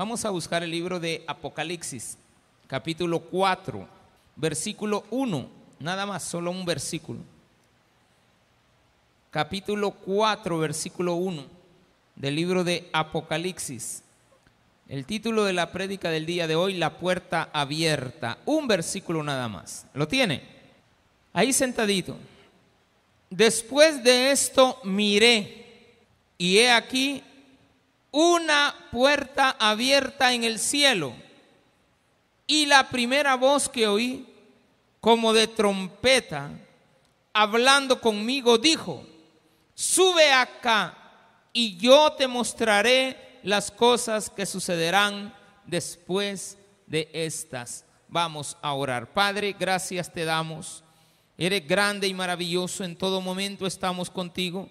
Vamos a buscar el libro de Apocalipsis, capítulo 4, versículo 1, nada más, solo un versículo. Capítulo 4, versículo 1 del libro de Apocalipsis. El título de la prédica del día de hoy, La puerta abierta. Un versículo nada más. ¿Lo tiene? Ahí sentadito. Después de esto miré y he aquí una puerta abierta en el cielo. Y la primera voz que oí, como de trompeta, hablando conmigo, dijo, sube acá y yo te mostraré las cosas que sucederán después de estas. Vamos a orar. Padre, gracias te damos. Eres grande y maravilloso. En todo momento estamos contigo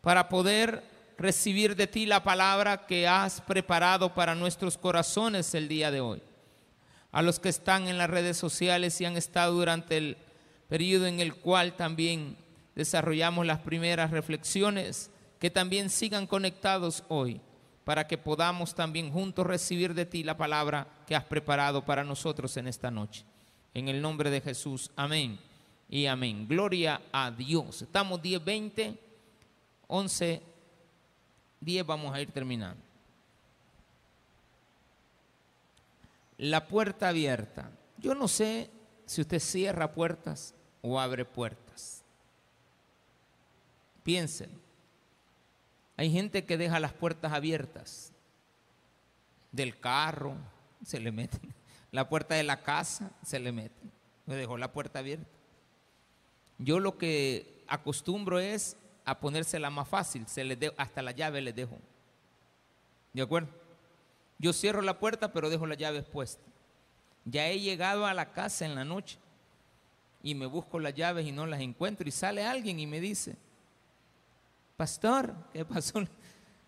para poder recibir de ti la palabra que has preparado para nuestros corazones el día de hoy. A los que están en las redes sociales y han estado durante el periodo en el cual también desarrollamos las primeras reflexiones, que también sigan conectados hoy para que podamos también juntos recibir de ti la palabra que has preparado para nosotros en esta noche. En el nombre de Jesús, amén y amén. Gloria a Dios. Estamos 10, 20, 11, 10, vamos a ir terminando. La puerta abierta. Yo no sé si usted cierra puertas o abre puertas. Piensen. Hay gente que deja las puertas abiertas del carro, se le meten. La puerta de la casa, se le meten. Me dejó la puerta abierta. Yo lo que acostumbro es a ponérsela más fácil, se le hasta la llave le dejo. ¿De acuerdo? Yo cierro la puerta, pero dejo la llave expuesta. Ya he llegado a la casa en la noche y me busco las llaves y no las encuentro y sale alguien y me dice, pastor, ¿qué pasó?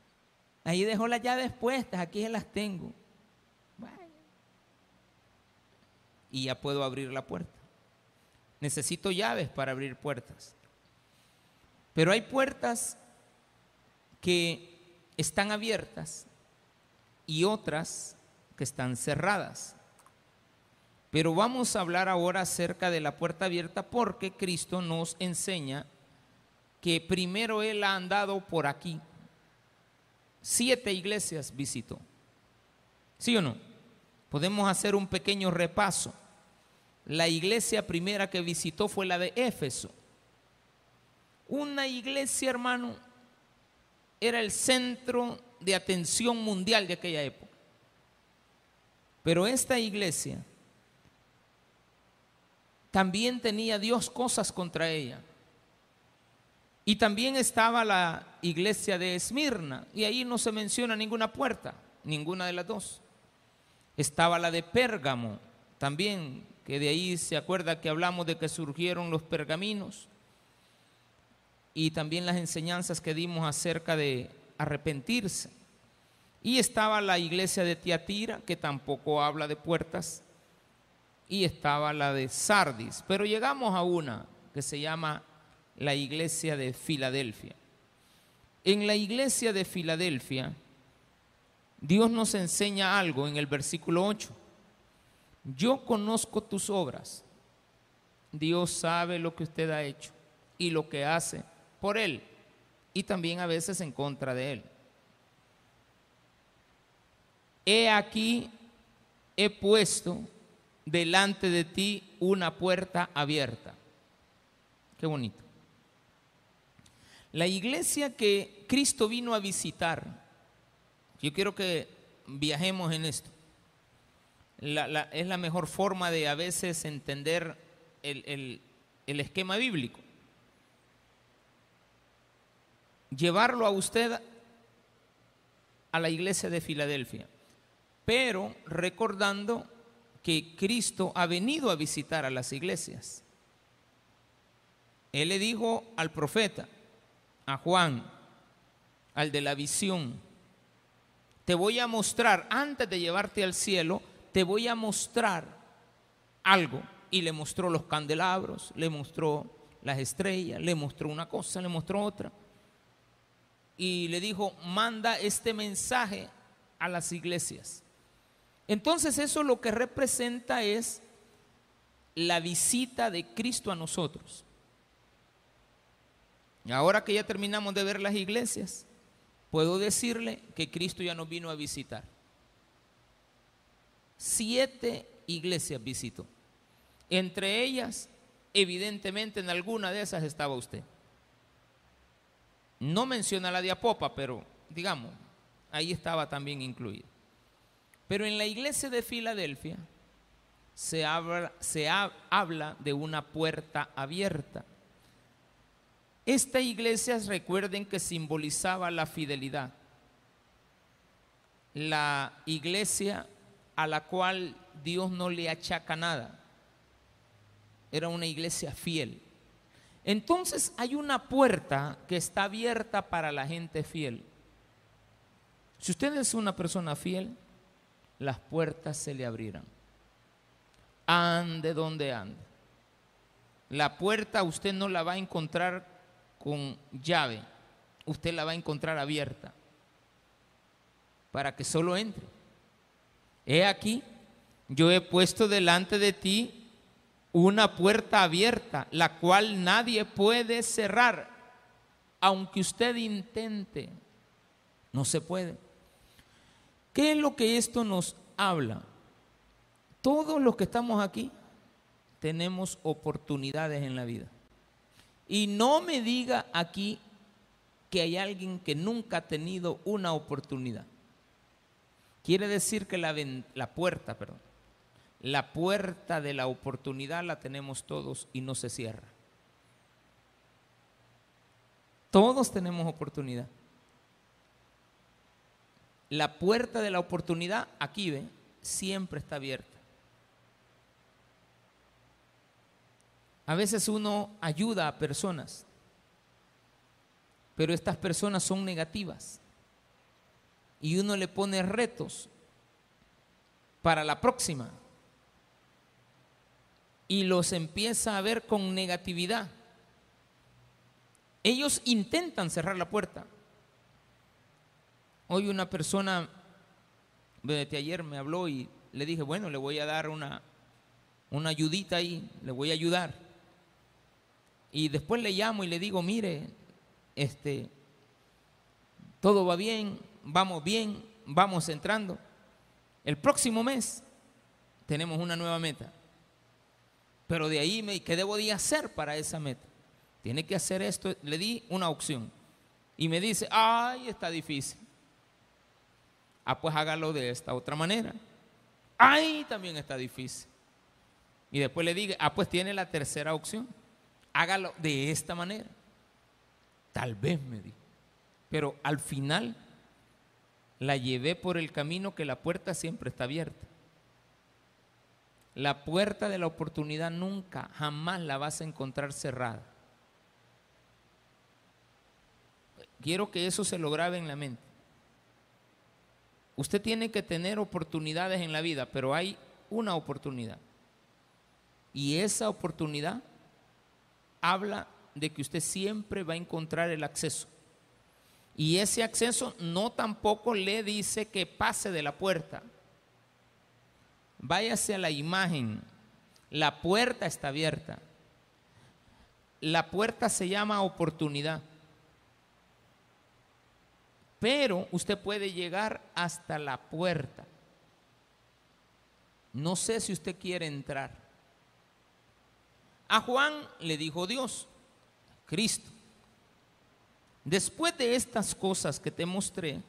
Ahí dejó las llaves puestas, aquí las tengo. Y ya puedo abrir la puerta. Necesito llaves para abrir puertas. Pero hay puertas que están abiertas y otras que están cerradas. Pero vamos a hablar ahora acerca de la puerta abierta porque Cristo nos enseña que primero Él ha andado por aquí. Siete iglesias visitó. ¿Sí o no? Podemos hacer un pequeño repaso. La iglesia primera que visitó fue la de Éfeso. Una iglesia, hermano, era el centro de atención mundial de aquella época. Pero esta iglesia también tenía Dios cosas contra ella. Y también estaba la iglesia de Esmirna, y ahí no se menciona ninguna puerta, ninguna de las dos. Estaba la de Pérgamo, también, que de ahí se acuerda que hablamos de que surgieron los pergaminos, y también las enseñanzas que dimos acerca de arrepentirse. Y estaba la iglesia de Tiatira, que tampoco habla de puertas, y estaba la de Sardis, pero llegamos a una que se llama la iglesia de Filadelfia. En la iglesia de Filadelfia, Dios nos enseña algo en el versículo 8. Yo conozco tus obras. Dios sabe lo que usted ha hecho y lo que hace por Él y también a veces en contra de Él. He aquí, he puesto delante de ti una puerta abierta. Qué bonito. La iglesia que Cristo vino a visitar, yo quiero que viajemos en esto. es la mejor forma de a veces entender el, el esquema bíblico. Llevarlo a usted a la iglesia de Filadelfia, pero recordando que Cristo ha venido a visitar a las iglesias. Él le dijo al profeta, a Juan, al de la visión, te voy a mostrar, antes de llevarte al cielo, te voy a mostrar algo. Y le mostró los candelabros, le mostró las estrellas, le mostró una cosa, le mostró otra. Y le dijo, manda este mensaje a las iglesias. Entonces eso lo que representa es la visita de Cristo a nosotros. Ahora que ya terminamos de ver las iglesias, puedo decirle que Cristo ya nos vino a visitar. Siete iglesias visitó. Entre ellas, evidentemente en alguna de esas estaba usted. No menciona la de Apopa, pero digamos, ahí estaba también incluido. Pero en la iglesia de Filadelfia se habla, se habla de una puerta abierta. Esta iglesia, recuerden que simbolizaba la fidelidad. La iglesia a la cual Dios no le achaca nada. Era una iglesia fiel. Entonces hay una puerta que está abierta para la gente fiel. Si usted es una persona fiel, las puertas se le abrirán. Ande donde ande. La puerta usted no la va a encontrar con llave, usted la va a encontrar abierta para que solo entre. He aquí, yo he puesto delante de ti una puerta abierta, la cual nadie puede cerrar, aunque usted intente, no se puede. ¿Qué es lo que esto nos habla? Todos los que estamos aquí tenemos oportunidades en la vida. Y no me diga aquí que hay alguien que nunca ha tenido una oportunidad. Quiere decir que la, la puerta, perdón, la puerta de la oportunidad la tenemos todos y no se cierra. Todos tenemos oportunidad. La puerta de la oportunidad, aquí ve, siempre está abierta. A veces uno ayuda a personas, pero estas personas son negativas. Y uno le pone retos para la próxima y los empieza a ver con negatividad. Ellos intentan cerrar la puerta. Hoy una persona, desde ayer me habló y le dije, bueno, le voy a dar una, una ayudita ahí, le voy a ayudar. Y después le llamo y le digo, mire, este, todo va bien, vamos bien, vamos entrando. El próximo mes tenemos una nueva meta. Pero de ahí, me, ¿qué debo de hacer para esa meta? Tiene que hacer esto. Le di una opción. Y me dice, ay, está difícil. Ah, pues hágalo de esta otra manera. Ay, también está difícil. Y después le digo, ah, pues tiene la tercera opción. Hágalo de esta manera. Tal vez me dijo. Pero al final la llevé por el camino que la puerta siempre está abierta. La puerta de la oportunidad nunca, jamás la vas a encontrar cerrada. Quiero que eso se lo grabe en la mente. Usted tiene que tener oportunidades en la vida, pero hay una oportunidad. Y esa oportunidad habla de que usted siempre va a encontrar el acceso. Y ese acceso no tampoco le dice que pase de la puerta. Váyase a la imagen. La puerta está abierta. La puerta se llama oportunidad. Pero usted puede llegar hasta la puerta. No sé si usted quiere entrar. A Juan le dijo Dios, Cristo, después de estas cosas que te mostré,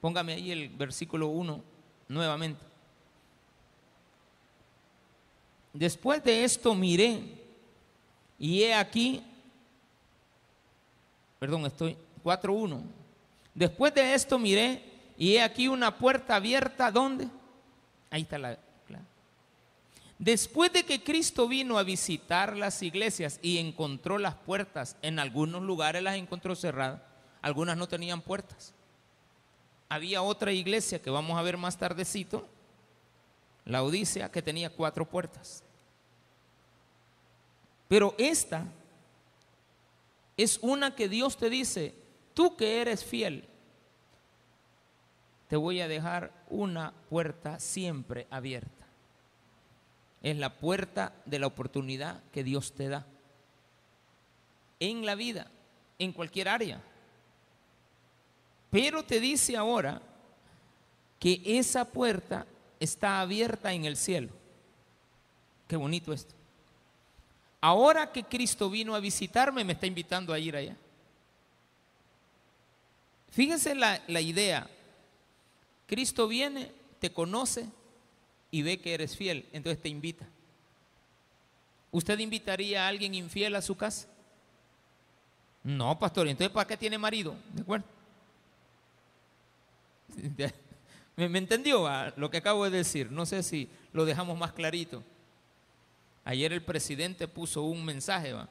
póngame ahí el versículo 1 nuevamente. Después de esto miré y he aquí, perdón, estoy 4.1. Después de esto miré y he aquí una puerta abierta, ¿dónde? Ahí está la... Después de que Cristo vino a visitar las iglesias y encontró las puertas, en algunos lugares las encontró cerradas, algunas no tenían puertas. Había otra iglesia que vamos a ver más tardecito, la Odisea, que tenía cuatro puertas. Pero esta es una que Dios te dice, tú que eres fiel, te voy a dejar una puerta siempre abierta. Es la puerta de la oportunidad que Dios te da. En la vida, en cualquier área. Pero te dice ahora que esa puerta está abierta en el cielo. Qué bonito esto. Ahora que Cristo vino a visitarme, me está invitando a ir allá. Fíjense la, la idea. Cristo viene, te conoce y ve que eres fiel, entonces te invita. ¿Usted invitaría a alguien infiel a su casa? No, pastor, entonces ¿para qué tiene marido? ¿De acuerdo? ¿Me, entendió lo que acabo de decir? No sé si lo dejamos más clarito. Ayer el presidente puso un mensaje, ¿va?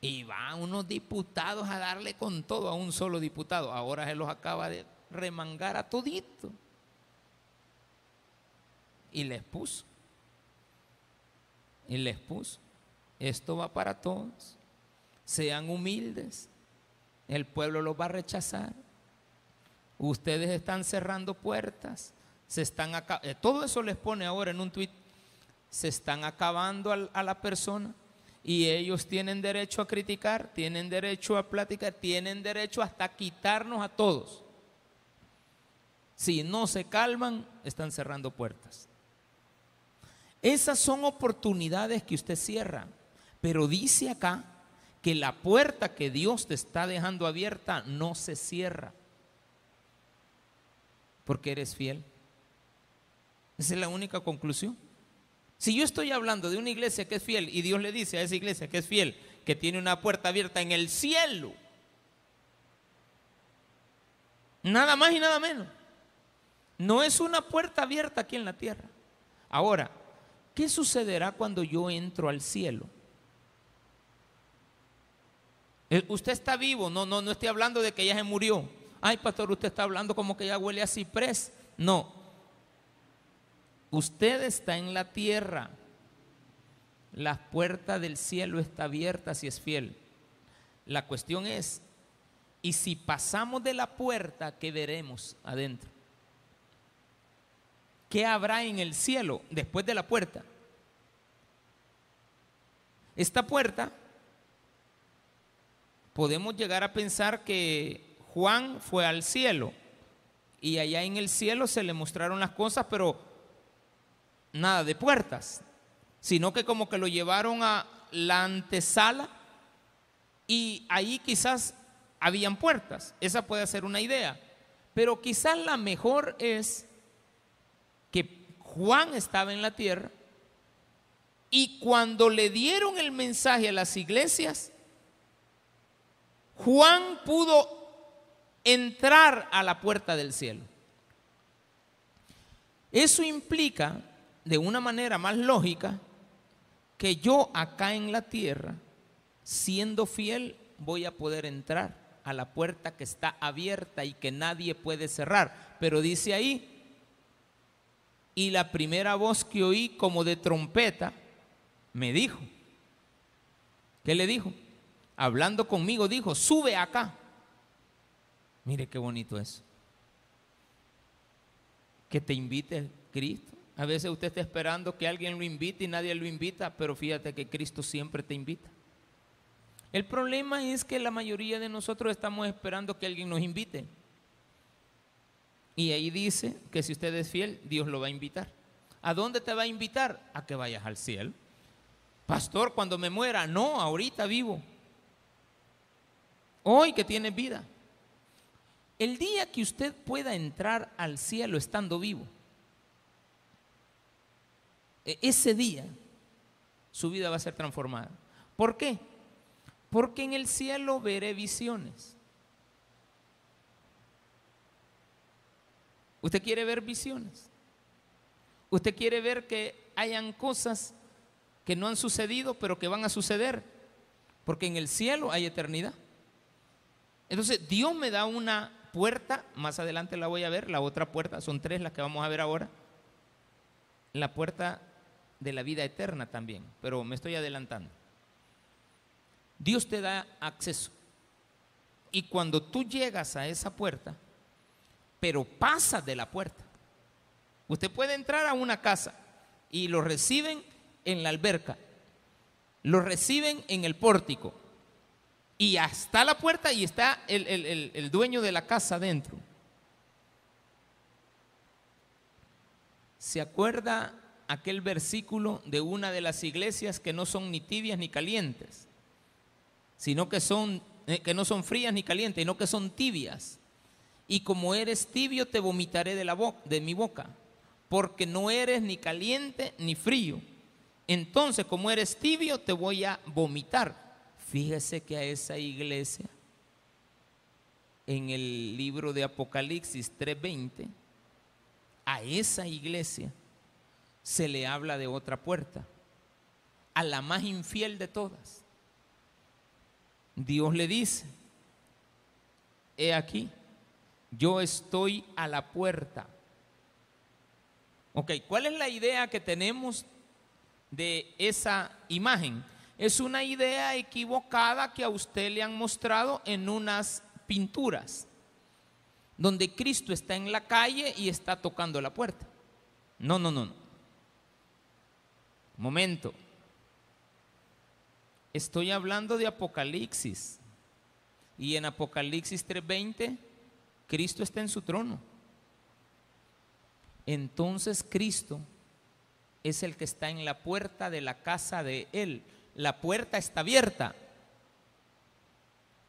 Y van unos diputados a darle con todo a un solo diputado. Ahora se los acaba de remangar a todito. Y les puso. Y les puso. Esto va para todos. Sean humildes. El pueblo los va a rechazar. Ustedes están cerrando puertas. Se están. Eh, todo eso les pone ahora en un tuit. Se están acabando a la persona y ellos tienen derecho a criticar, tienen derecho a platicar, tienen derecho hasta quitarnos a todos. Si no se calman, están cerrando puertas. Esas son oportunidades que usted cierra, pero dice acá que la puerta que Dios te está dejando abierta no se cierra, porque eres fiel. Esa es la única conclusión. Si yo estoy hablando de una iglesia que es fiel y Dios le dice a esa iglesia que es fiel, que tiene una puerta abierta en el cielo, nada más y nada menos. No es una puerta abierta aquí en la tierra. Ahora, ¿qué sucederá cuando yo entro al cielo? Eh, usted está vivo, no, no, no estoy hablando de que ya se murió. Ay, pastor, usted está hablando como que ya huele a ciprés. No, Usted está en la tierra. La puerta del cielo está abierta si es fiel. La cuestión es, ¿y si pasamos de la puerta, qué veremos adentro? ¿Qué habrá en el cielo después de la puerta? Esta puerta, podemos llegar a pensar que Juan fue al cielo y allá en el cielo se le mostraron las cosas, pero nada de puertas, sino que como que lo llevaron a la antesala y ahí quizás habían puertas. Esa puede ser una idea. Pero quizás la mejor es que Juan estaba en la tierra y cuando le dieron el mensaje a las iglesias, Juan pudo entrar a la puerta del cielo. Eso implica de una manera más lógica que yo acá en la tierra, siendo fiel, voy a poder entrar a la puerta que está abierta y que nadie puede cerrar. Pero dice ahí, y la primera voz que oí como de trompeta me dijo, ¿qué le dijo? Hablando conmigo dijo, sube acá. Mire qué bonito es. Que te invite Cristo a veces usted está esperando que alguien lo invite y nadie lo invita, pero fíjate que Cristo siempre te invita. El problema es que la mayoría de nosotros estamos esperando que alguien nos invite. Y ahí dice que si usted es fiel, Dios lo va a invitar. ¿A dónde te va a invitar? A que vayas al cielo. Pastor, cuando me muera, no, ahorita vivo. Hoy que tienes vida. El día que usted pueda entrar al cielo estando vivo, e-, ese día su vida va a ser transformada. ¿Por qué? Porque en el cielo veré visiones. ¿Usted quiere ver visiones? ¿Usted quiere ver que hayan cosas que no han sucedido, pero que van a suceder? Porque en el cielo hay eternidad. Entonces, Dios me da una puerta, más adelante la voy a ver, la otra puerta, son tres las que vamos a ver ahora. La puerta de la vida eterna también, pero me estoy adelantando. Dios te da acceso. Y cuando tú llegas a esa puerta, pero pasa de la puerta. Usted puede entrar a una casa y lo reciben en la alberca, lo reciben en el pórtico y hasta la puerta y está el, el dueño de la casa dentro. ¿Se acuerda aquel versículo de una de las iglesias que no son ni tibias ni calientes, sino que son eh, que no son frías ni calientes, sino que son tibias. Y como eres tibio te vomitaré de la de mi boca, porque no eres ni caliente ni frío. Entonces, como eres tibio, te voy a vomitar. Fíjese que a esa iglesia en el libro de Apocalipsis 3:20 a esa iglesia se le habla de otra puerta, a la más infiel de todas. Dios le dice, he aquí, yo estoy a la puerta. Ok, ¿cuál es la idea que tenemos de esa imagen? Es una idea equivocada que a usted le han mostrado en unas pinturas donde Cristo está en la calle y está tocando la puerta. No, no, no, no. Momento. Estoy hablando de Apocalipsis. Y en Apocalipsis 3:20, Cristo está en su trono. Entonces Cristo es el que está en la puerta de la casa de Él. La puerta está abierta.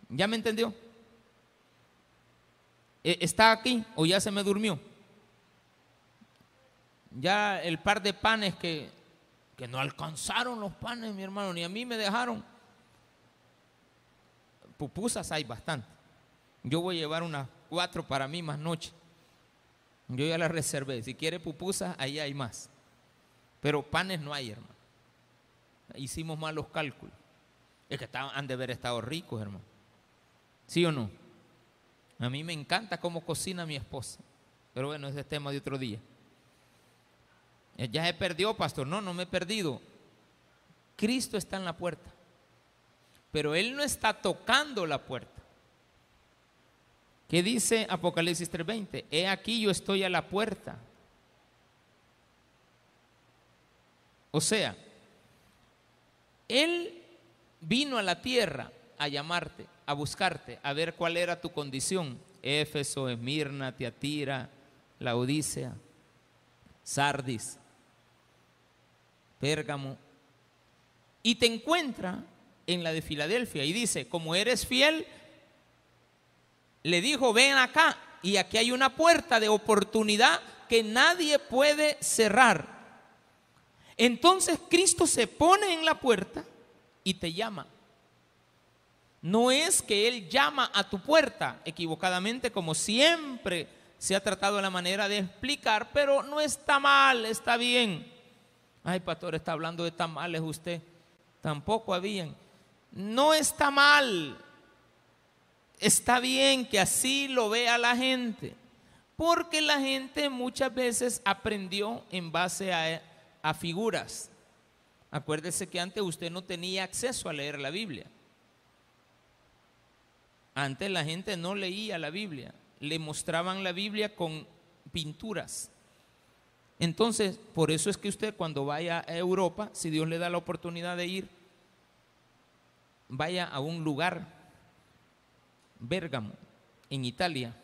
¿Ya me entendió? Eh, ¿Está aquí o ya se me durmió? Ya el par de panes que, que no alcanzaron los panes, mi hermano, ni a mí me dejaron. Pupusas hay bastante. Yo voy a llevar unas cuatro para mí más noche. Yo ya las reservé. Si quiere pupusas, ahí hay más. Pero panes no hay, hermano. Hicimos malos cálculos. Es que han de haber estado ricos, hermano. ¿Sí o no? A mí me encanta cómo cocina mi esposa. Pero bueno, ese es tema de otro día. Ya se perdió, pastor. No, no me he perdido. Cristo está en la puerta. Pero Él no está tocando la puerta. ¿Qué dice Apocalipsis 3:20? He aquí yo estoy a la puerta. O sea, Él vino a la tierra a llamarte a buscarte, a ver cuál era tu condición. Éfeso, Esmirna, Tiatira, la Odisea, Sardis, Pérgamo. Y te encuentra en la de Filadelfia y dice, como eres fiel, le dijo, ven acá y aquí hay una puerta de oportunidad que nadie puede cerrar. Entonces Cristo se pone en la puerta y te llama. No es que Él llama a tu puerta equivocadamente, como siempre se ha tratado la manera de explicar, pero no está mal, está bien. Ay, pastor, está hablando de tamales usted. Tampoco habían. No está mal. Está bien que así lo vea la gente. Porque la gente muchas veces aprendió en base a, a figuras. Acuérdese que antes usted no tenía acceso a leer la Biblia. Antes la gente no leía la Biblia, le mostraban la Biblia con pinturas. Entonces, por eso es que usted cuando vaya a Europa, si Dios le da la oportunidad de ir, vaya a un lugar, Bérgamo, en Italia.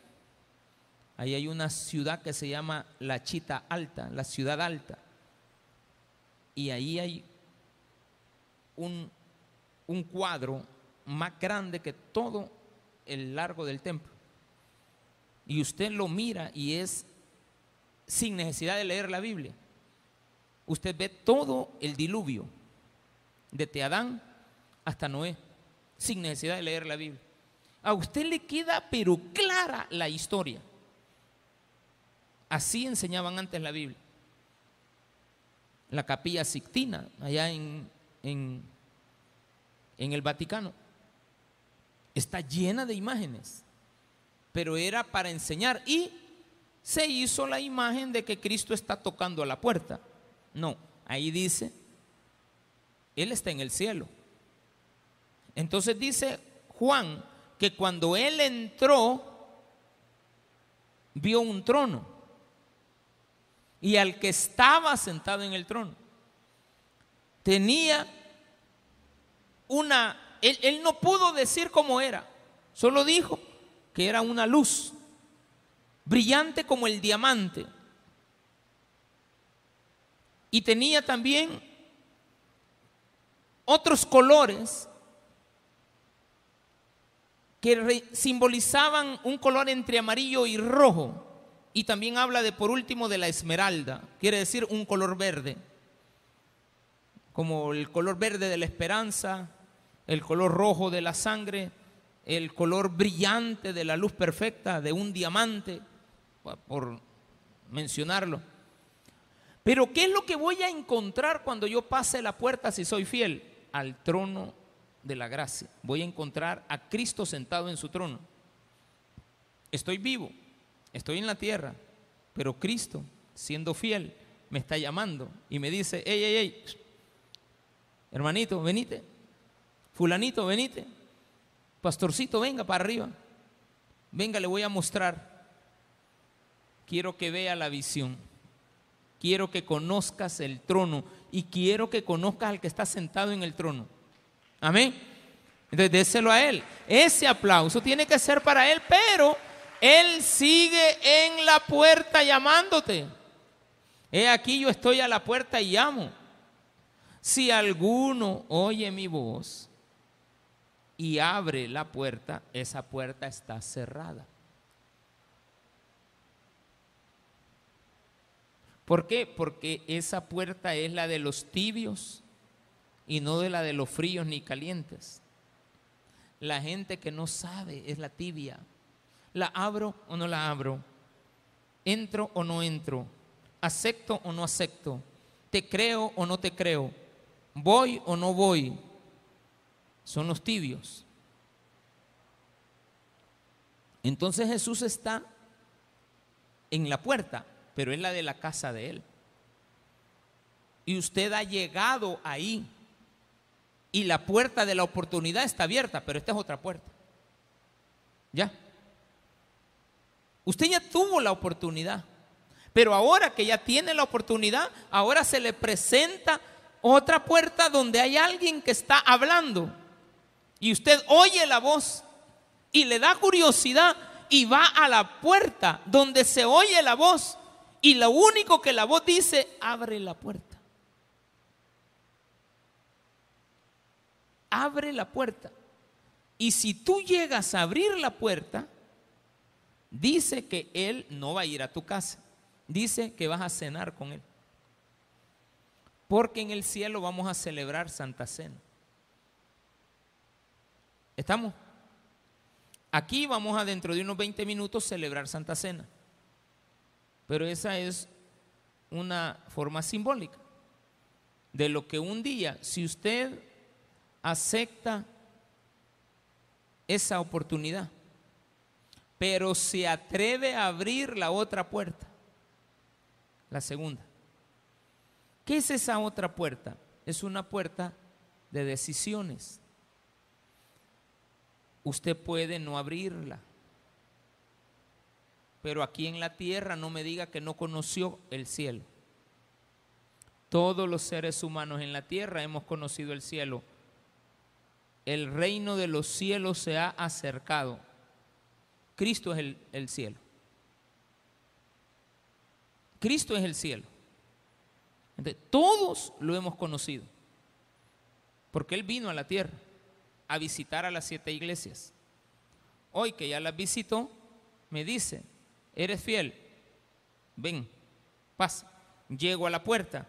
Ahí hay una ciudad que se llama la Chita Alta, la ciudad alta. Y ahí hay un, un cuadro más grande que todo el largo del templo. Y usted lo mira y es sin necesidad de leer la Biblia. Usted ve todo el diluvio, desde Adán hasta Noé, sin necesidad de leer la Biblia. A usted le queda pero clara la historia. Así enseñaban antes la Biblia. La capilla Sixtina, allá en, en, en el Vaticano está llena de imágenes, pero era para enseñar y se hizo la imagen de que Cristo está tocando a la puerta. No, ahí dice, Él está en el cielo. Entonces dice Juan que cuando Él entró, vio un trono y al que estaba sentado en el trono tenía una, él, no pudo decir cómo era, solo dijo que era una luz brillante como el diamante. Y tenía también otros colores que simbolizaban un color entre amarillo y rojo. Y también habla de, por último, de la esmeralda, quiere decir un color verde, como el color verde de la esperanza, el color rojo de la sangre, el color brillante de la luz perfecta, de un diamante, por mencionarlo. Pero ¿qué es lo que voy a encontrar cuando yo pase la puerta si soy fiel? Al trono de la gracia. Voy a encontrar a Cristo sentado en su trono. Estoy vivo, estoy en la tierra, pero Cristo, siendo fiel, me está llamando y me dice, hey, hey, hey, hermanito, venite, fulanito, venite, pastorcito, venga para arriba, venga, le voy a mostrar. Quiero que vea la visión, quiero que conozcas el trono y quiero que conozcas al que está sentado en el trono. Amén. Entonces, déselo a Él. Ese aplauso tiene que ser para Él, pero Él sigue en la puerta llamándote. He aquí yo estoy a la puerta y llamo. Si alguno oye mi voz y abre la puerta, esa puerta está cerrada. ¿Por qué? Porque esa puerta es la de los tibios y no de la de los fríos ni calientes. La gente que no sabe es la tibia. ¿La abro o no la abro? ¿Entro o no entro? ¿Acepto o no acepto? ¿Te creo o no te creo? ¿Voy o no voy? Son los tibios. Entonces Jesús está en la puerta, pero es la de la casa de Él. Y usted ha llegado ahí y la puerta de la oportunidad está abierta, pero esta es otra puerta. ¿Ya? Usted ya tuvo la oportunidad, pero ahora que ya tiene la oportunidad, ahora se le presenta otra puerta donde hay alguien que está hablando y usted oye la voz y le da curiosidad y va a la puerta donde se oye la voz y lo único que la voz dice, abre la puerta. abre la puerta. Y si tú llegas a abrir la puerta, dice que Él no va a ir a tu casa. Dice que vas a cenar con Él. Porque en el cielo vamos a celebrar Santa Cena. ¿Estamos? Aquí vamos a dentro de unos 20 minutos celebrar Santa Cena. Pero esa es una forma simbólica de lo que un día, si usted acepta esa oportunidad, pero se atreve a abrir la otra puerta, la segunda. ¿Qué es esa otra puerta? Es una puerta de decisiones. Usted puede no abrirla, pero aquí en la tierra no me diga que no conoció el cielo. Todos los seres humanos en la tierra hemos conocido el cielo el reino de los cielos se ha acercado. Cristo es el, cielo. Cristo es el cielo. Todos lo hemos conocido. Porque Él vino a la tierra a visitar a las siete iglesias. Hoy que ya las visitó, me dice, eres fiel, ven, pasa. Llego a la puerta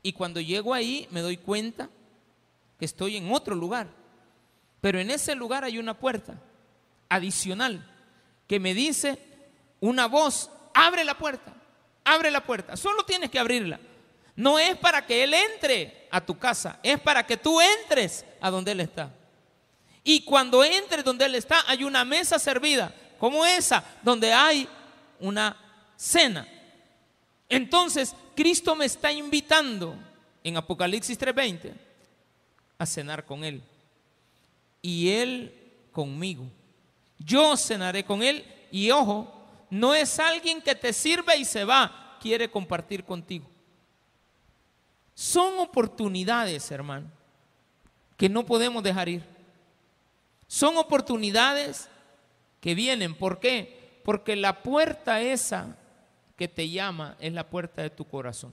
y cuando llego ahí me doy cuenta que estoy en otro lugar pero en ese lugar hay una puerta adicional que me dice una voz, abre la puerta, abre la puerta. Solo tienes que abrirla. No es para que Él entre a tu casa, es para que tú entres a donde Él está. Y cuando entres donde Él está, hay una mesa servida, como esa, donde hay una cena. Entonces, Cristo me está invitando en Apocalipsis 3:20 a cenar con Él y Él conmigo. Yo cenaré con Él y ojo, No es alguien que te sirve y se va, quiere compartir contigo. Son oportunidades, hermano, que no podemos dejar ir. Son oportunidades que vienen. ¿Por qué? Porque la puerta esa que te llama es la puerta de tu corazón.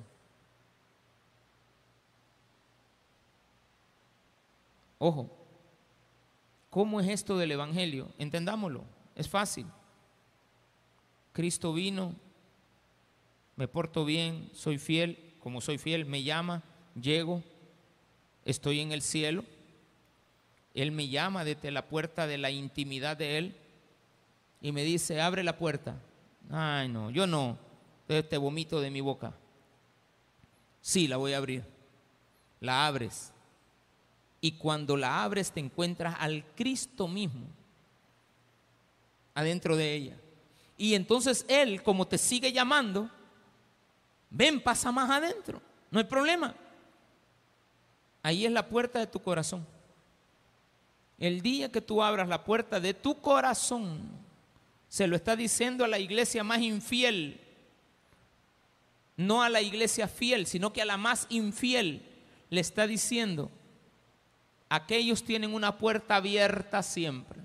Ojo, ¿cómo es esto del Evangelio? Entendámoslo, es fácil. Cristo vino, me porto bien, soy fiel, como soy fiel, me llama, llego, estoy en el cielo. Él me llama desde la puerta de la intimidad de Él y me dice, abre la puerta. Ay, no, yo no, te vomito de mi boca. Sí, la voy a abrir. La abres. Y cuando la abres te encuentras al Cristo mismo adentro de ella. Y entonces Él, como te sigue llamando, ven, pasa más adentro. No hay problema. Ahí es la puerta de tu corazón. El día que tú abras la puerta de tu corazón, se lo está diciendo a la iglesia más infiel. No a la iglesia fiel, sino que a la más infiel le está diciendo, aquellos tienen una puerta abierta siempre.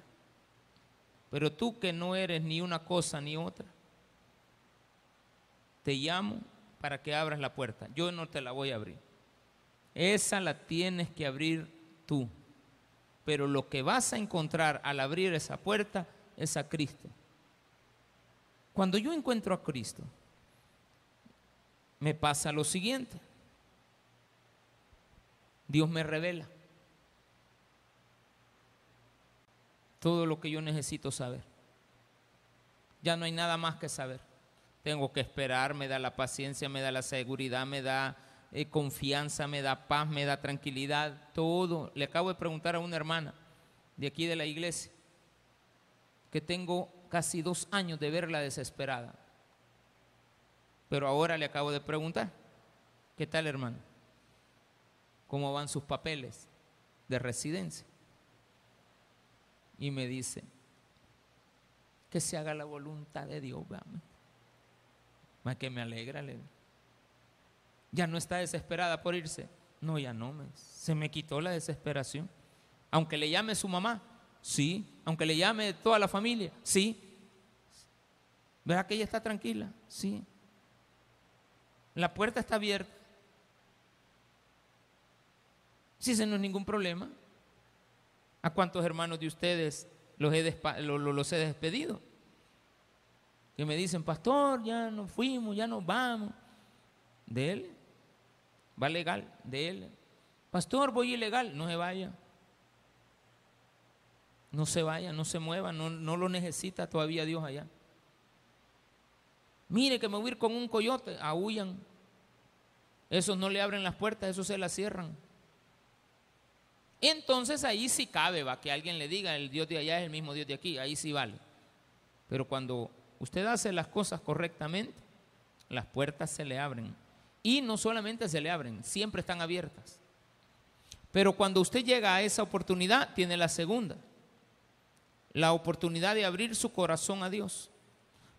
Pero tú que no eres ni una cosa ni otra, te llamo para que abras la puerta. Yo no te la voy a abrir. Esa la tienes que abrir tú. Pero lo que vas a encontrar al abrir esa puerta es a Cristo. Cuando yo encuentro a Cristo, me pasa lo siguiente. Dios me revela. Todo lo que yo necesito saber. Ya no hay nada más que saber. Tengo que esperar, me da la paciencia, me da la seguridad, me da eh, confianza, me da paz, me da tranquilidad, todo. Le acabo de preguntar a una hermana de aquí de la iglesia que tengo casi dos años de verla desesperada. Pero ahora le acabo de preguntar, ¿qué tal hermano? ¿Cómo van sus papeles de residencia? Y me dice, que se haga la voluntad de Dios, Más que me alegra, Ya no está desesperada por irse. No, ya no, se me quitó la desesperación. Aunque le llame su mamá, sí. Aunque le llame toda la familia, sí. ¿Verdad que ella está tranquila? Sí. La puerta está abierta. Si ese no es ningún problema. ¿A cuántos hermanos de ustedes los he, despedido? Que me dicen, pastor, ya nos fuimos, ya nos vamos. De él. Va legal, de él. Pastor, voy ilegal, no se vaya. No se vaya, no se mueva, no, no lo necesita todavía Dios allá. Mire que me voy a ir con un coyote, aullan. Esos no le abren las puertas, esos se las cierran. Entonces ahí sí cabe, va, que alguien le diga, el Dios de allá es el mismo Dios de aquí, ahí sí vale. Pero cuando usted hace las cosas correctamente, las puertas se le abren. Y no solamente se le abren, siempre están abiertas. Pero cuando usted llega a esa oportunidad, tiene la segunda. La oportunidad de abrir su corazón a Dios.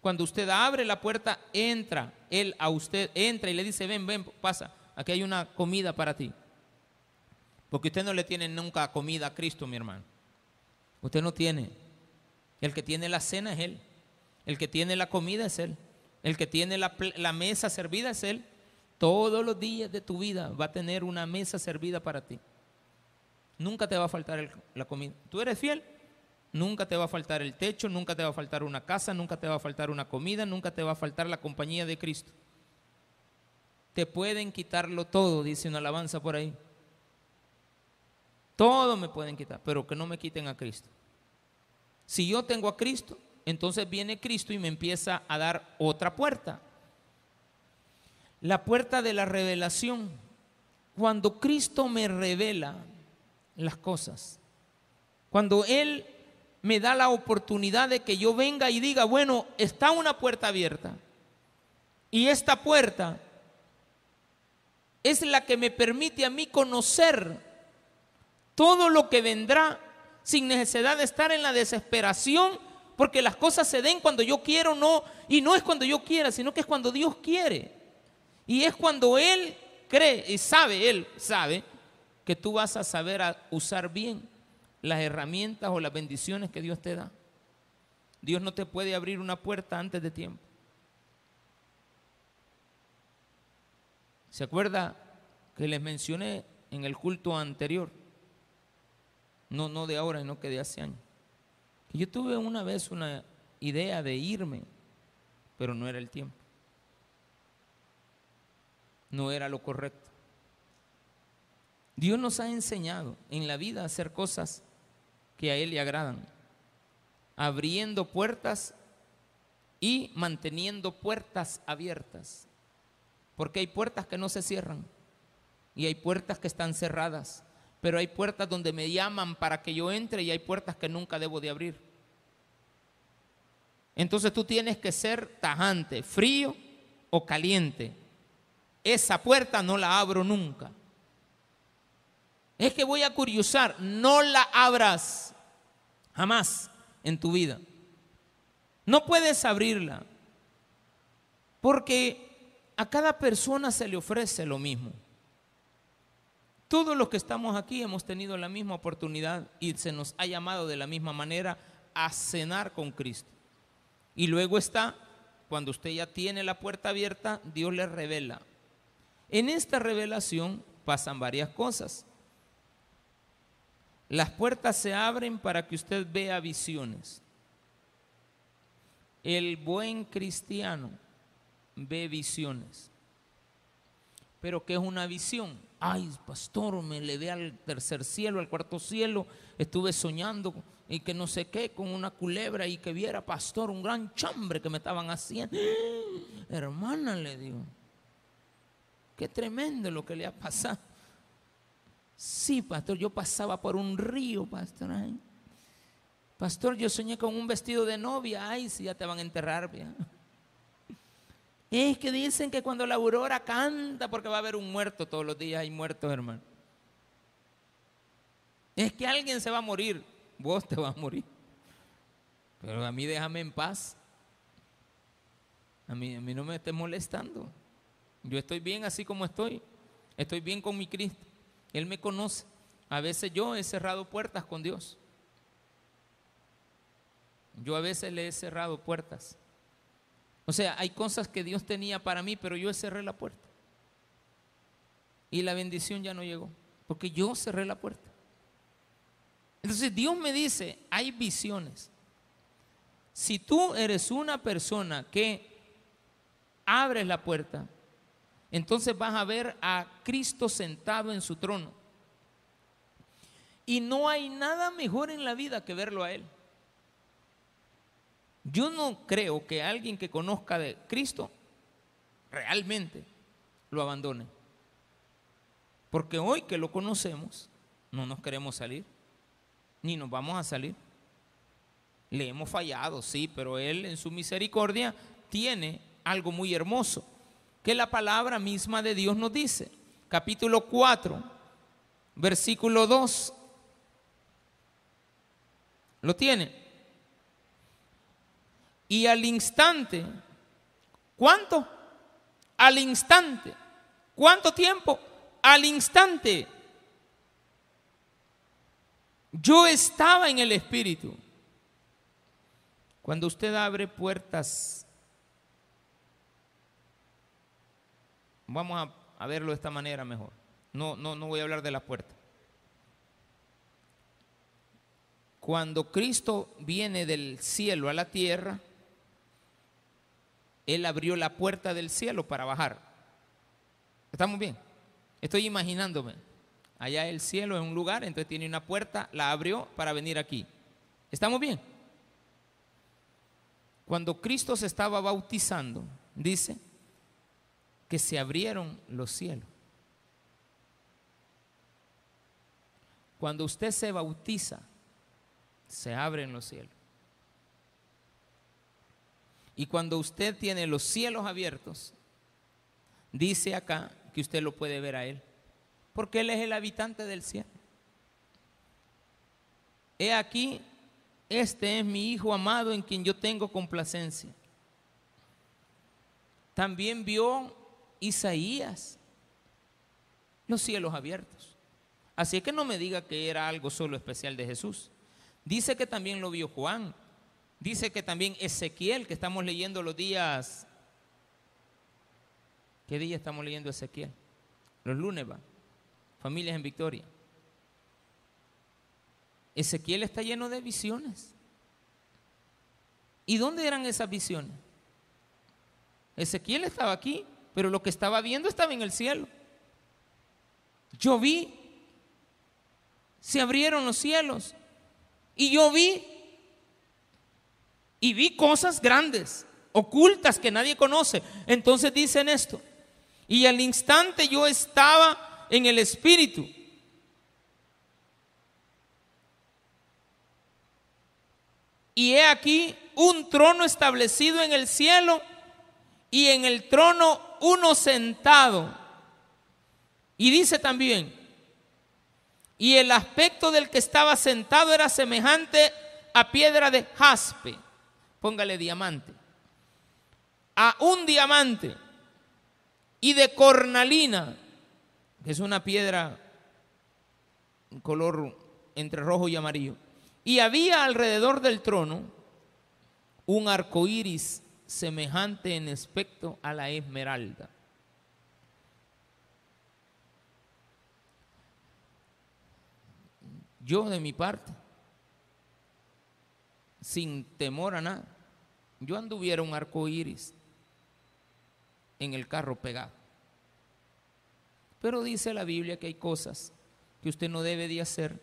Cuando usted abre la puerta, entra, Él a usted entra y le dice, ven, ven, pasa, aquí hay una comida para ti. Porque usted no le tiene nunca comida a Cristo, mi hermano. Usted no tiene. El que tiene la cena es Él. El que tiene la comida es Él. El que tiene la, mesa servida es Él. Todos los días de tu vida va a tener una mesa servida para ti. Nunca te va a faltar la comida. ¿Tú eres fiel? Nunca te va a faltar el techo, nunca te va a faltar una casa, nunca te va a faltar una comida, nunca te va a faltar la compañía de Cristo. Te pueden quitarlo todo, dice una alabanza por ahí. Todo me pueden quitar, pero que no me quiten a Cristo. Si yo tengo a Cristo, entonces viene Cristo y me empieza a dar otra puerta. La puerta de la revelación. Cuando Cristo me revela las cosas, cuando Él me da la oportunidad de que yo venga y diga, bueno, está una puerta abierta. Y esta puerta es la que me permite a mí conocer todo lo que vendrá sin necesidad de estar en la desesperación Porque las cosas se den cuando yo quiero, no, y no es cuando yo quiera, sino que es cuando Dios quiere. Y es cuando Él cree y sabe, Él sabe, que tú vas a saber usar bien las herramientas o las bendiciones que Dios te da. Dios no te puede abrir una puerta antes de tiempo. ¿Se acuerda que les mencioné en el culto anterior? No, no de ahora, sino que de hace años. Yo tuve una vez una idea de irme, pero no era el tiempo. No era lo correcto. Dios nos ha enseñado en la vida a hacer cosas que a Él le agradan, abriendo puertas y manteniendo puertas abiertas, porque hay puertas que no se cierran y hay puertas que están cerradas, pero hay puertas donde me llaman para que yo entre y hay puertas que nunca debo de abrir. Entonces tú tienes que ser tajante, frío o caliente. Esa puerta no la abro nunca. Es que voy a curiosar, no la abras jamás en tu vida. No puedes abrirla porque a cada persona se le ofrece lo mismo. Todos los que estamos aquí hemos tenido la misma oportunidad y se nos ha llamado de la misma manera a cenar con Cristo. Y luego está, cuando usted ya tiene la puerta abierta, Dios le revela. En esta revelación pasan varias cosas. Las puertas se abren para que usted vea visiones. El buen cristiano ve visiones. Pero ¿qué es una visión? Ay, pastor, me le ve al tercer cielo, al cuarto cielo. Estuve soñando y que no sé qué, con una culebra y que viera, pastor, un gran chambre que me estaban haciendo. Hermana, le digo, qué tremendo lo que le ha pasado. Sí, pastor, yo pasaba por un río, pastor. Pastor, yo soñé con un vestido de novia. Ay, si ya te van a enterrar. Es que dicen que cuando la aurora canta, porque va a haber un muerto todos los días, hay muertos, hermano. Es que alguien se va a morir, vos te vas a morir. Pero a mí déjame en paz. A mí, a mí no me estés molestando. Yo estoy bien así como estoy. Estoy bien con mi Cristo. Él me conoce. A veces yo he cerrado puertas con Dios. Yo a veces le he cerrado puertas. O sea, hay cosas que Dios tenía para mí, pero yo cerré la puerta. Y la bendición ya no llegó, porque yo cerré la puerta. Entonces Dios me dice, hay visiones. Si tú eres una persona que abres la puerta, entonces vas a ver a Cristo sentado en su trono. Y no hay nada mejor en la vida que verlo a Él. Yo no creo que alguien que conozca de Cristo realmente lo abandone. Porque hoy que lo conocemos, no nos queremos salir, ni nos vamos a salir. Le hemos fallado, sí, pero Él en su misericordia tiene algo muy hermoso que la palabra misma de Dios nos dice. Capítulo 4, versículo 2. ¿Lo tiene? Y al instante, ¿cuánto? Al instante. ¿Cuánto tiempo? Al instante. Yo estaba en el Espíritu. Cuando usted abre puertas Vamos a, verlo de esta manera mejor. No, no, no voy a hablar de la puerta. Cuando Cristo viene del cielo a la tierra, Él abrió la puerta del cielo para bajar. ¿Estamos bien? Estoy imaginándome. Allá el cielo es un lugar, entonces tiene una puerta, la abrió para venir aquí. ¿Estamos bien? Cuando Cristo se estaba bautizando, dice, que se abrieron los cielos. Cuando usted se bautiza, se abren los cielos. Y cuando usted tiene los cielos abiertos, dice acá que usted lo puede ver a Él, porque Él es el habitante del cielo. He aquí este es mi Hijo amado en quien yo tengo complacencia. También vio Isaías los cielos abiertos. Así que no me diga que era algo solo especial de Jesús. Dice que también lo vio Juan. Dice que también Ezequiel, que estamos leyendo los días. ¿Qué día estamos leyendo Ezequiel? Los lunes va. Familias en Victoria. Ezequiel está lleno de visiones. ¿Y dónde eran esas visiones? Ezequiel estaba aquí, pero lo que estaba viendo estaba en el cielo. Yo vi, se abrieron los cielos y yo vi y vi cosas grandes, ocultas que nadie conoce. Entonces dicen esto. Y al instante yo estaba en el Espíritu. Y he aquí un trono establecido en el cielo y en el trono uno sentado. Y dice también, y el aspecto del que estaba sentado era semejante a piedra de jaspe, póngale diamante, a un diamante y de cornalina, que es una piedra color entre rojo y amarillo. Y había alrededor del trono un arco iris semejante en aspecto a la esmeralda. Yo de mi parte, sin temor a nada, yo anduviera un arco iris en el carro pegado. Pero dice la Biblia que hay cosas que usted no debe de hacer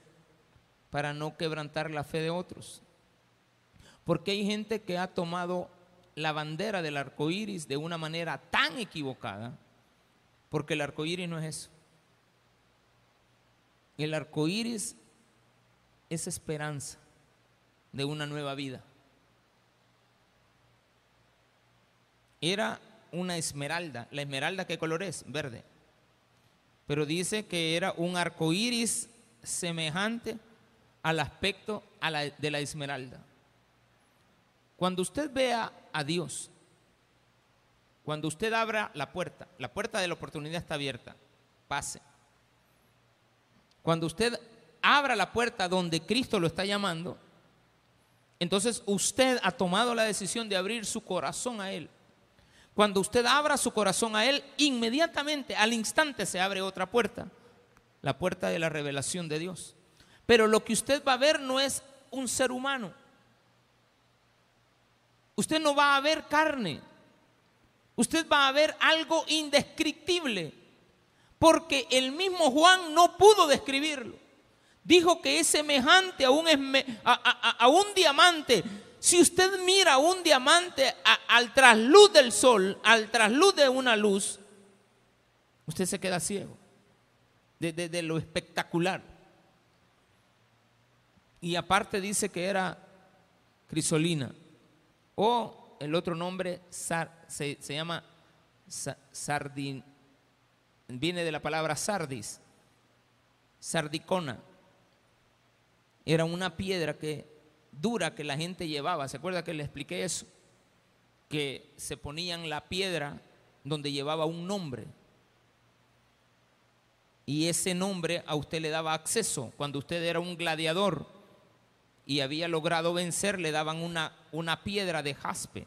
para no quebrantar la fe de otros. Porque hay gente que ha tomado la bandera del arco iris de una manera tan equivocada, porque el arco iris no es eso. El arco iris es esperanza de una nueva vida. Era una esmeralda. ¿La esmeralda qué color es? Verde. Pero dice que era un arco iris semejante al aspecto de la esmeralda. Cuando usted vea a Dios, cuando usted abra la puerta, la puerta de la oportunidad está abierta, pase. Cuando usted abra la puerta donde Cristo lo está llamando, entonces usted ha tomado la decisión de abrir su corazón a Él. Cuando usted abra su corazón a Él, inmediatamente, al instante, se abre otra puerta, la puerta de la revelación de Dios. Pero lo que usted va a ver no es un ser humano. Usted no va a ver carne. Usted va a ver algo indescriptible. Porque el mismo Juan no pudo describirlo. Dijo que es semejante a un, a, un diamante. Si usted mira un diamante al trasluz del sol, al trasluz de una luz, usted se queda ciego de lo espectacular. Y aparte dice que era crisolina. O el otro nombre se, llama sardin, viene de la palabra sardis, sardicona. Era una piedra que dura que la gente llevaba. ¿Se acuerda que le expliqué eso? Que se ponían la piedra donde llevaba un nombre. Y ese nombre a usted le daba acceso cuando usted era un gladiador y había logrado vencer, le daban una, una piedra de jaspe,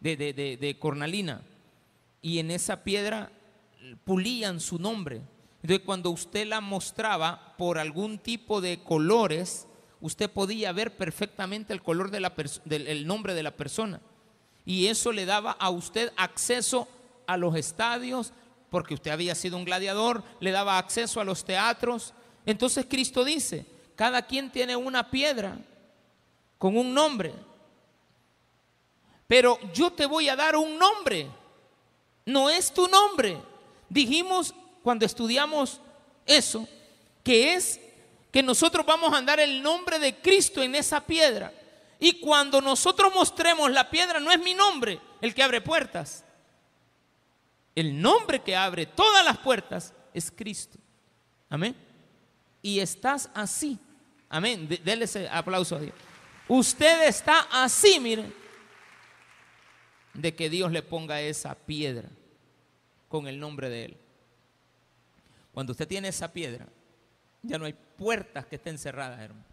de, de, cornalina, y en esa piedra pulían su nombre. Entonces cuando usted la mostraba por algún tipo de colores, usted podía ver perfectamente el color del nombre de la persona. Y eso le daba a usted acceso a los estadios, porque usted había sido un gladiador, le daba acceso a los teatros. Entonces Cristo dice, cada quien tiene una piedra con un nombre. Pero yo te voy a dar un nombre. No es tu nombre. Dijimos cuando estudiamos eso, que es que nosotros vamos a andar el nombre de Cristo en esa piedra. Y cuando nosotros mostremos la piedra, no es mi nombre el que abre puertas. El nombre que abre todas las puertas es Cristo. Amén. Y estás así. Amén. Dele ese aplauso a Dios. Usted está así, mire, de que Dios le ponga esa piedra con el nombre de Él. Cuando usted tiene esa piedra, ya no hay puertas que estén cerradas, hermano.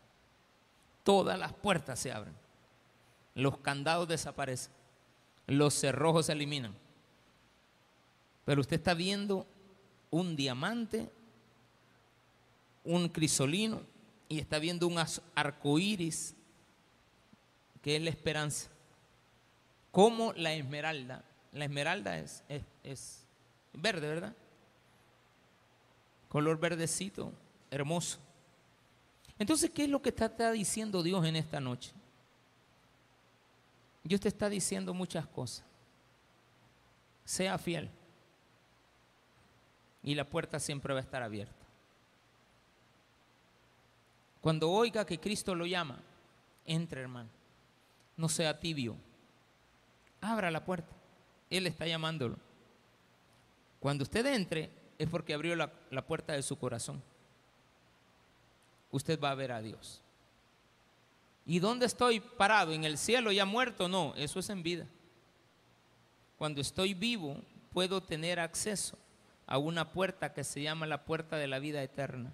Todas las puertas se abren. Los candados desaparecen. Los cerrojos se eliminan. Pero usted está viendo un diamante, un crisolino y está viendo un arco iris que es la esperanza. Como la esmeralda. La esmeralda es, es verde, ¿verdad? Color verdecito, hermoso. Entonces, ¿qué es lo que está, diciendo Dios en esta noche? Dios te está diciendo muchas cosas. Sea fiel. Y la puerta siempre va a estar abierta. Cuando oiga que Cristo lo llama, entre hermano. No sea tibio. Abra la puerta. Él está llamándolo. Cuando usted entre, es porque abrió la, la puerta de su corazón usted va a ver a Dios. ¿Y dónde estoy parado? ¿En el cielo ya muerto? No, eso es en vida. Cuando estoy vivo puedo tener acceso a una puerta que se llama la puerta de la vida eterna.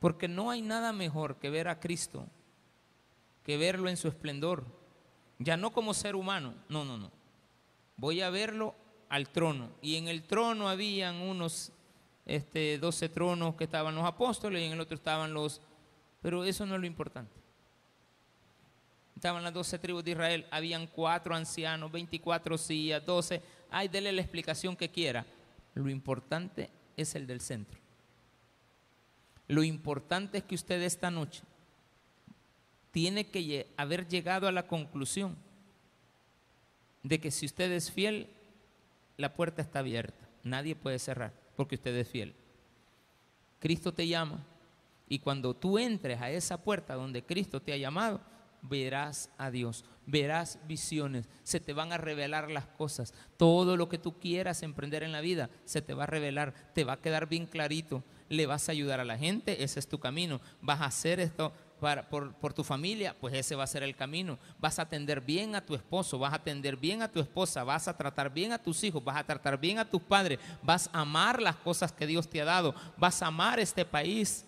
Porque no hay nada mejor que ver a Cristo, que verlo en su esplendor, ya no como ser humano, no, no, no. Voy a verlo al trono. Y en el trono habían unos este, 12 tronos que estaban los apóstoles y en el otro estaban los... Pero eso no es lo importante. Estaban las 12 tribus de Israel, habían cuatro ancianos, 24 sillas, 12. Ay, dele la explicación que quiera. Lo importante es el del centro. Lo importante es que usted esta noche tiene que haber llegado a la conclusión de que si usted es fiel, la puerta está abierta. Nadie puede cerrar porque usted es fiel. Cristo te llama y cuando tú entres a esa puerta donde Cristo te ha llamado, verás a Dios, verás visiones, se te van a revelar las cosas. Todo lo que tú quieras emprender en la vida se te va a revelar, te va a quedar bien clarito. Le vas a ayudar a la gente, ese es tu camino. Vas a hacer esto, por, tu familia, pues ese va a ser el camino. Vas a atender bien a tu esposo, vas a atender bien a tu esposa, vas a tratar bien a tus hijos, vas a tratar bien a tus padres, vas a amar las cosas que Dios te ha dado, vas a amar este país.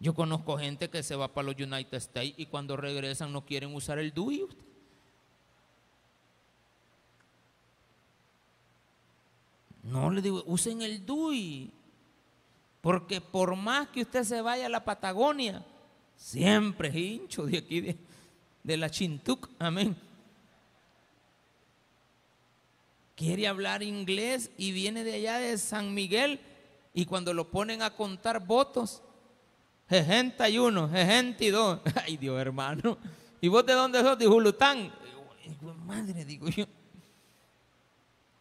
Yo conozco gente que se va para los United States y cuando regresan no quieren usar el DUI. No le digo, usen el DUI. Porque por más que usted se vaya a la Patagonia, Siempre hincho de aquí, de, la Chintuc, amén. Quiere hablar inglés y viene de allá de San Miguel y cuando lo ponen a contar votos, 61, 62. Ay Dios hermano. ¿Y vos de dónde sos? De Julután. Madre, digo yo.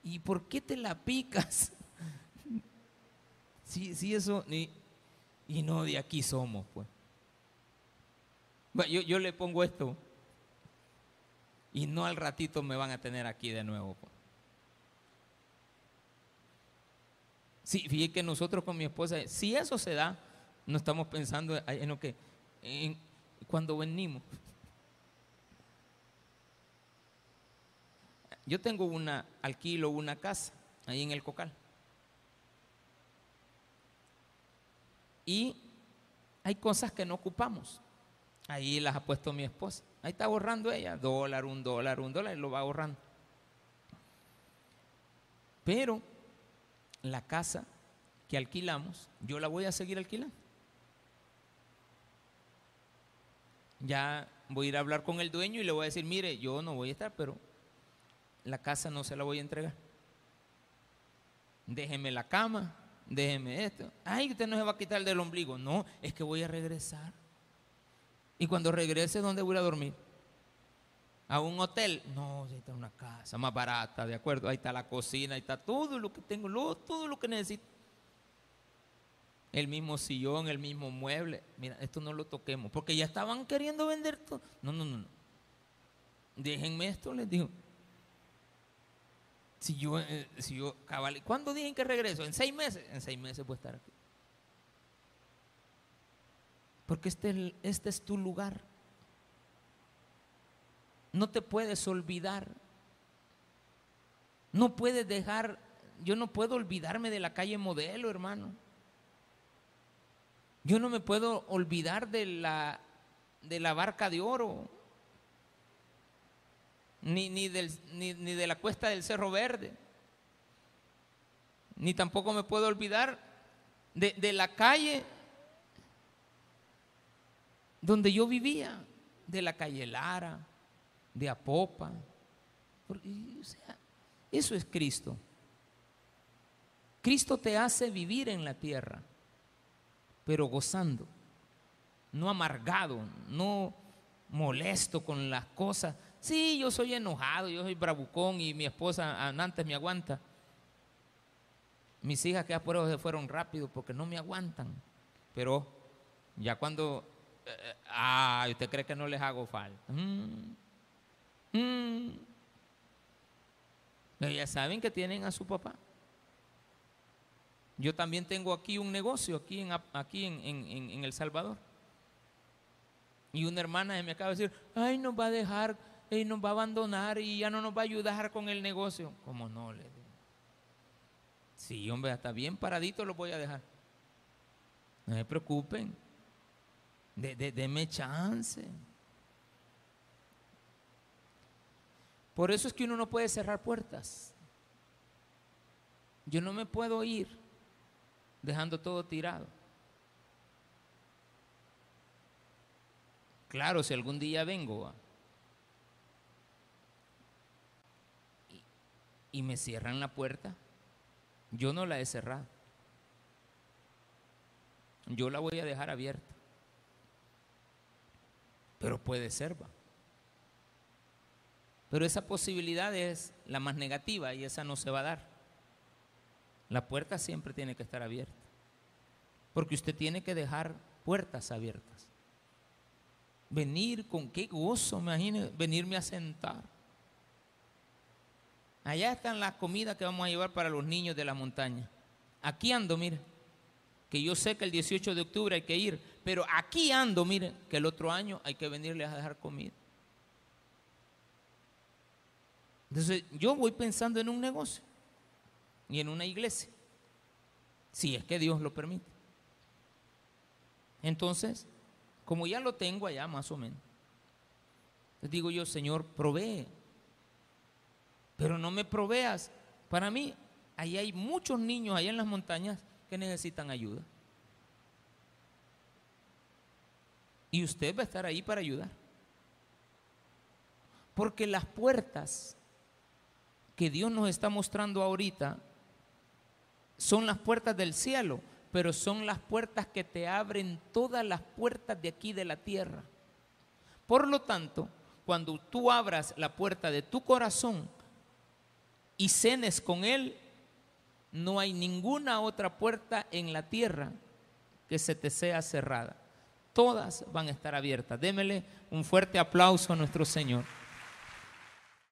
¿Y por qué te la picas? Sí, sí, eso. Y, y no de aquí somos, pues. Yo, le pongo esto y no al ratito me van a tener aquí de nuevo. Pues. Sí, fíjate que nosotros con mi esposa, si eso se da, no estamos pensando en lo que, cuando venimos. Yo tengo una, alquilo una casa ahí en el Cocal. Y hay cosas que no ocupamos. Ahí las ha puesto mi esposa. Ahí está ahorrando ella, dólar, un dólar, un dólar, y lo va ahorrando. Pero la casa que alquilamos, yo la voy a seguir alquilando. Ya voy a ir a hablar con el dueño y le voy a decir, mire, yo no voy a estar, pero la casa no se la voy a entregar. Déjeme la cama, déjeme esto. Ay, usted no se va a quitar del ombligo. No, es que voy a regresar. Y cuando regrese, ¿dónde voy a dormir? ¿A un hotel? No, ahí está una casa más barata, ¿de acuerdo? Ahí está la cocina, ahí está todo lo que tengo, todo lo que necesito. El mismo sillón, el mismo mueble. Mira, esto no lo toquemos, porque ya estaban queriendo vender todo. No, no, no, no. Déjenme esto, les digo. Si yo, eh, si yo cabal, ¿cuándo dicen que regreso? ¿En seis meses? En seis meses a estar aquí. Porque este, este es tu lugar. No te puedes olvidar. No puedes dejar, yo no puedo olvidarme de la calle modelo, hermano. Yo no me puedo olvidar de la, de la barca de oro, ni, ni, ni, ni de la cuesta del Cerro Verde, ni tampoco me puedo olvidar de, de la calle donde yo vivía, de la calle Lara, de Apopa. o sea, eso es Cristo. Cristo te hace vivir en la tierra, pero gozando, no amargado, no molesto con las cosas. Sí, yo soy enojado, yo soy bravucón y mi esposa antes me aguanta. Mis hijas que por eso se fueron rápido porque no me aguantan. Pero ya cuando, ah, ¿usted cree que no les hago falta? Mm, mm. Ellas saben que tienen a su papá. Yo también tengo aquí un negocio, aquí en, aquí en, El Salvador. Y una hermana me acaba de decir, ay, nos va a dejar, y nos va a abandonar y ya no nos va a ayudar con el negocio. Como no, le digo. Sí, hombre, hasta bien paradito lo voy a dejar. No se preocupen. De, de, deme chance. Por eso es que uno no puede cerrar puertas. Yo no me puedo ir dejando todo tirado. Claro, si algún día vengo y, y me cierran la puerta, yo no la he cerrado. Yo la voy a dejar abierta. Pero puede ser, va. Pero esa posibilidad es la más negativa y esa no se va a dar. La puerta siempre tiene que estar abierta. Porque usted tiene que dejar puertas abiertas. Venir con qué gozo, imagínese, venirme a sentar. Allá están las comidas que vamos a llevar para los niños de la montaña. Aquí ando, mire, que yo sé que el 18 de octubre hay que ir, pero aquí ando, mire, que el otro año hay que venirles a dejar comida. Entonces, yo voy pensando en un negocio y en una iglesia, si es que Dios lo permite. Entonces, como ya lo tengo allá más o menos, les digo yo, Señor, provee, pero no me proveas. Para mí, ahí hay muchos niños allá en las montañas necesitan ayuda. Y usted va a estar ahí para ayudar. Porque las puertas que Dios nos está mostrando ahorita son las puertas del cielo, pero son las puertas que te abren todas las puertas de aquí de la tierra. Por lo tanto, cuando tú abras la puerta de tu corazón y cenes con Él, no hay ninguna otra puerta en la tierra que se te sea cerrada. Todas van a estar abiertas. Démele un fuerte aplauso a nuestro Señor.